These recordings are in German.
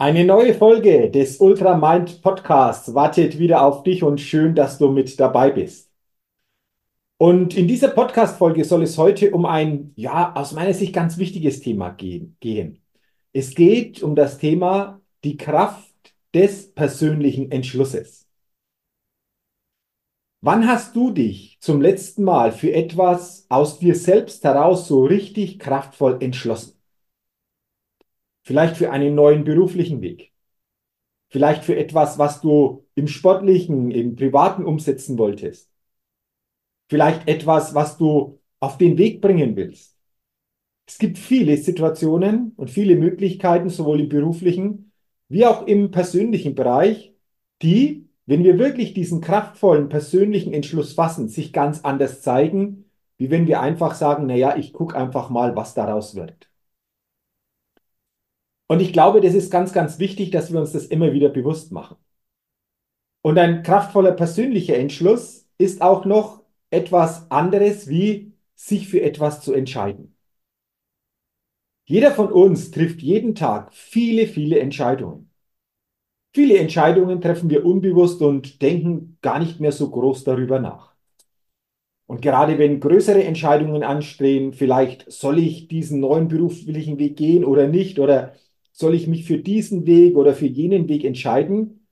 Eine neue Folge des Ultramind Podcasts wartet wieder auf dich und schön, dass du mit dabei bist. Und in dieser Podcast-Folge soll es heute um ein, ja, aus meiner Sicht ganz wichtiges Thema gehen. Es geht um das Thema die Kraft des persönlichen Entschlusses. Wann hast du dich zum letzten Mal für etwas aus dir selbst heraus so richtig kraftvoll entschlossen? Vielleicht für einen neuen beruflichen Weg. Vielleicht für etwas, was du im sportlichen, im privaten umsetzen wolltest. Vielleicht etwas, was du auf den Weg bringen willst. Es gibt viele Situationen und viele Möglichkeiten, sowohl im beruflichen wie auch im persönlichen Bereich, die, wenn wir wirklich diesen kraftvollen persönlichen Entschluss fassen, sich ganz anders zeigen, wie wenn wir einfach sagen, naja, ich gucke einfach mal, was daraus wird. Und ich glaube, das ist ganz, ganz wichtig, dass wir uns das immer wieder bewusst machen. Und ein kraftvoller persönlicher Entschluss ist auch noch etwas anderes, wie sich für etwas zu entscheiden. Jeder von uns trifft jeden Tag viele, viele Entscheidungen. Viele Entscheidungen treffen wir unbewusst und denken gar nicht mehr so groß darüber nach. Und gerade wenn größere Entscheidungen anstehen, vielleicht soll ich diesen neuen beruflichen Weg gehen oder nicht, oder soll ich mich für diesen Weg oder für jenen Weg entscheiden,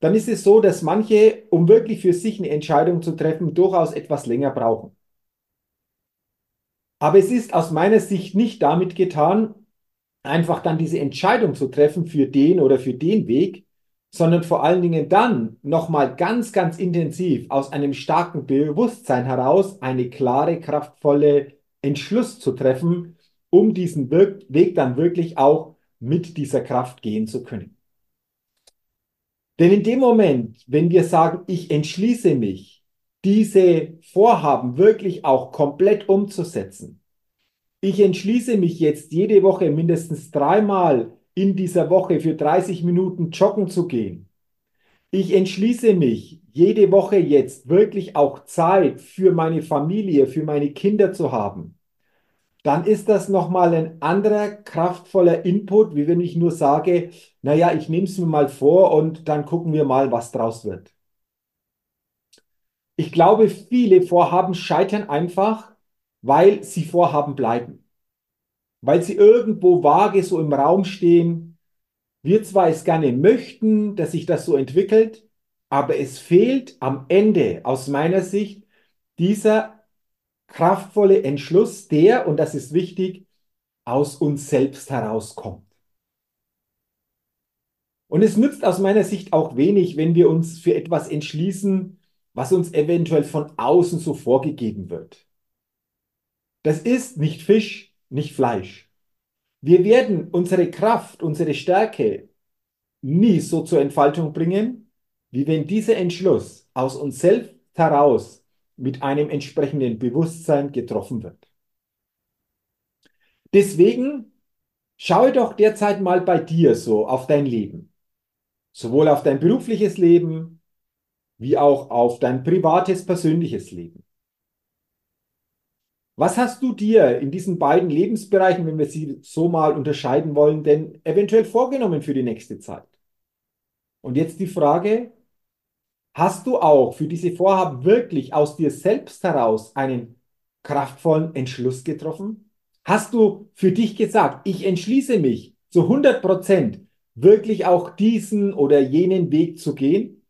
dann ist es so, dass manche, um wirklich für sich eine Entscheidung zu treffen, durchaus etwas länger brauchen. Aber es ist aus meiner Sicht nicht damit getan, einfach dann diese Entscheidung zu treffen für den oder für den Weg, sondern vor allen Dingen dann nochmal ganz, ganz intensiv aus einem starken Bewusstsein heraus eine klare, kraftvolle Entschluss zu treffen, um diesen Weg dann wirklich auch mit dieser Kraft gehen zu können. Denn in dem Moment, wenn wir sagen, ich entschließe mich, diese Vorhaben wirklich auch komplett umzusetzen, ich entschließe mich jetzt jede Woche mindestens dreimal in dieser Woche für 30 Minuten joggen zu gehen. Ich entschließe mich jede Woche jetzt wirklich auch Zeit für meine Familie, für meine Kinder zu haben dann ist das nochmal ein anderer kraftvoller Input, wie wenn ich nur sage, naja, ich nehme es mir mal vor und dann gucken wir mal, was draus wird. Ich glaube, viele Vorhaben scheitern einfach, weil sie Vorhaben bleiben. Weil sie irgendwo vage so im Raum stehen. Wir zwar es gerne möchten, dass sich das so entwickelt, aber es fehlt am Ende aus meiner Sicht dieser kraftvolle Entschluss, der, und das ist wichtig, aus uns selbst herauskommt. Und es nützt aus meiner Sicht auch wenig, wenn wir uns für etwas entschließen, was uns eventuell von außen so vorgegeben wird. Das ist nicht Fisch, nicht Fleisch. Wir werden unsere Kraft, unsere Stärke nie so zur Entfaltung bringen, wie wenn dieser Entschluss aus uns selbst heraus mit einem entsprechenden Bewusstsein getroffen wird. Deswegen Schaue doch derzeit mal bei dir so auf dein Leben. Sowohl auf dein berufliches Leben wie auch auf dein privates, persönliches Leben. Was hast du dir in diesen beiden Lebensbereichen, wenn wir sie so mal unterscheiden wollen, denn eventuell vorgenommen für die nächste Zeit? Und jetzt die Frage, hast du auch für diese Vorhaben wirklich aus dir selbst heraus einen kraftvollen Entschluss getroffen? Hast du für dich gesagt, ich entschließe mich zu 100 Prozent wirklich auch diesen oder jenen Weg zu gehen?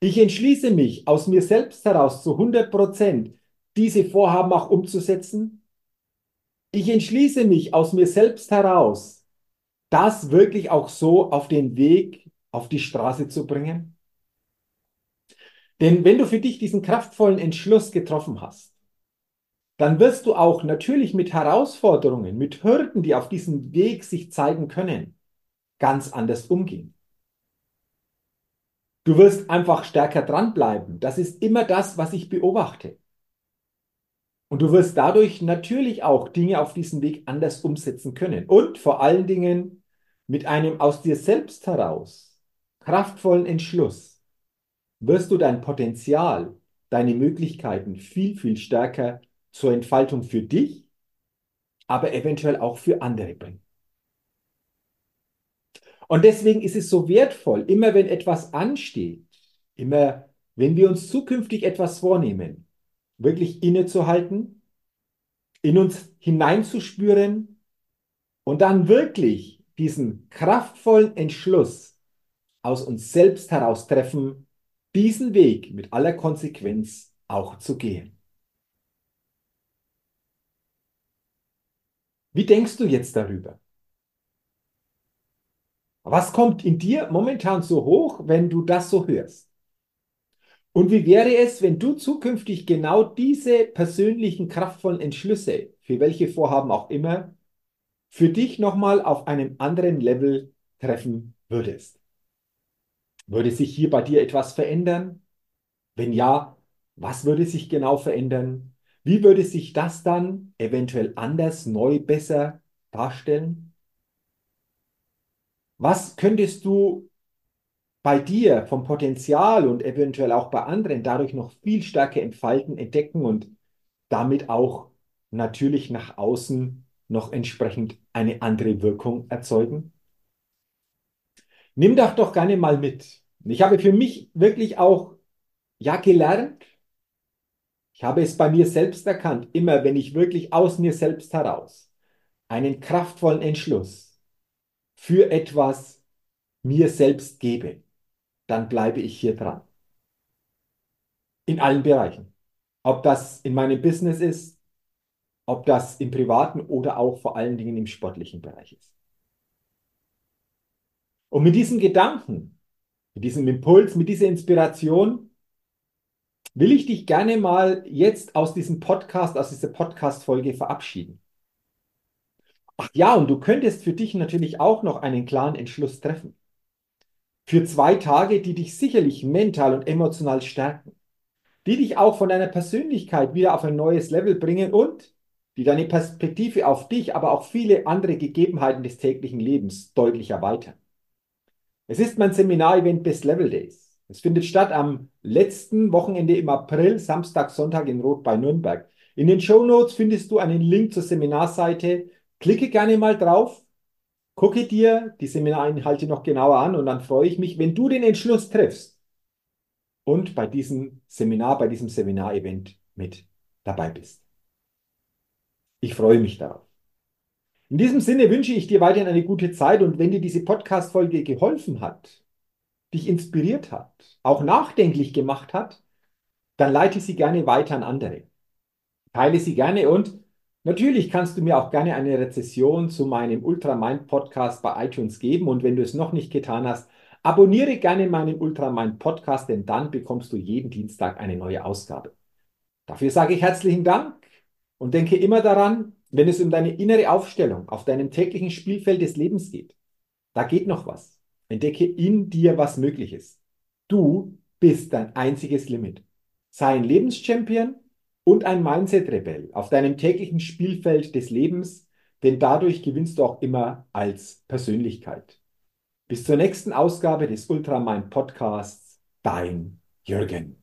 Ich entschließe mich aus mir selbst heraus zu 100 Prozent diese Vorhaben auch umzusetzen? Ich entschließe mich aus mir selbst heraus, das wirklich auch so auf den Weg, auf die Straße zu bringen? Denn wenn du für dich diesen kraftvollen Entschluss getroffen hast, dann wirst du auch natürlich mit Herausforderungen, mit Hürden, die auf diesem Weg sich zeigen können, ganz anders umgehen. Du wirst einfach stärker dranbleiben. Das ist immer das, was ich beobachte. Und du wirst dadurch natürlich auch Dinge auf diesem Weg anders umsetzen können. Und vor allen Dingen mit einem aus dir selbst heraus kraftvollen Entschluss wirst du dein Potenzial, deine Möglichkeiten viel, viel stärker zur Entfaltung für dich, aber eventuell auch für andere bringen. Und deswegen ist es so wertvoll, immer wenn etwas ansteht, immer wenn wir uns zukünftig etwas vornehmen, wirklich innezuhalten, in uns hineinzuspüren und dann wirklich diesen kraftvollen Entschluss aus uns selbst heraus treffen, diesen Weg mit aller Konsequenz auch zu gehen. Wie denkst du jetzt darüber? Was kommt in dir momentan so hoch, wenn du das so hörst? Und wie wäre es, wenn du zukünftig genau diese persönlichen, kraftvollen Entschlüsse, für welche Vorhaben auch immer, für dich nochmal auf einem anderen Level treffen würdest? Würde sich hier bei dir etwas verändern? Wenn ja, was würde sich genau verändern? Wie würde sich das dann eventuell anders, neu, besser darstellen? Was könntest du bei dir vom Potenzial und eventuell auch bei anderen dadurch noch viel stärker entfalten, entdecken und damit auch natürlich nach außen noch entsprechend eine andere Wirkung erzeugen? Nimm das doch gerne mal mit. Ich habe für mich wirklich auch ja gelernt. Ich habe es bei mir selbst erkannt, immer wenn ich wirklich aus mir selbst heraus einen kraftvollen Entschluss für etwas mir selbst gebe, dann bleibe ich hier dran. In allen Bereichen. Ob das in meinem Business ist, ob das im privaten oder auch vor allen Dingen im sportlichen Bereich ist. Und mit diesem Gedanken, mit diesem Impuls, mit dieser Inspiration will ich dich gerne mal jetzt aus diesem Podcast, aus dieser Podcast-Folge verabschieden. Ach ja, und du könntest für dich natürlich auch noch einen klaren Entschluss treffen für zwei Tage, die dich sicherlich mental und emotional stärken, die dich auch von deiner Persönlichkeit wieder auf ein neues Level bringen und die deine Perspektive auf dich, aber auch viele andere Gegebenheiten des täglichen Lebens deutlich erweitern. Es ist mein Seminar-Event Best Level Days. Es findet statt am letzten Wochenende im April, Samstag, Sonntag in Rot bei Nürnberg. In den Show Notes findest du einen Link zur Seminarseite. Klicke gerne mal drauf Gucke dir die Seminarinhalte noch genauer an und dann freue ich mich, wenn du den Entschluss triffst und bei diesem Seminar, bei diesem Seminarevent mit dabei bist. Ich freue mich darauf. In diesem Sinne wünsche ich dir weiterhin eine gute Zeit und wenn dir diese Podcast-Folge geholfen hat, dich inspiriert hat, auch nachdenklich gemacht hat, dann leite sie gerne weiter an andere. Teile sie gerne und Natürlich kannst du mir auch gerne eine Rezession zu meinem Ultramind Podcast bei iTunes geben und wenn du es noch nicht getan hast, abonniere gerne meinen Ultramind Podcast, denn dann bekommst du jeden Dienstag eine neue Ausgabe. Dafür sage ich herzlichen Dank und denke immer daran, wenn es um deine innere Aufstellung auf deinem täglichen Spielfeld des Lebens geht, da geht noch was. Entdecke in dir, was möglich ist. Du bist dein einziges Limit. Sei ein Lebenschampion und ein Mindset-Rebell auf deinem täglichen Spielfeld des Lebens, denn dadurch gewinnst du auch immer als Persönlichkeit. Bis zur nächsten Ausgabe des Ultramind Podcasts, dein Jürgen.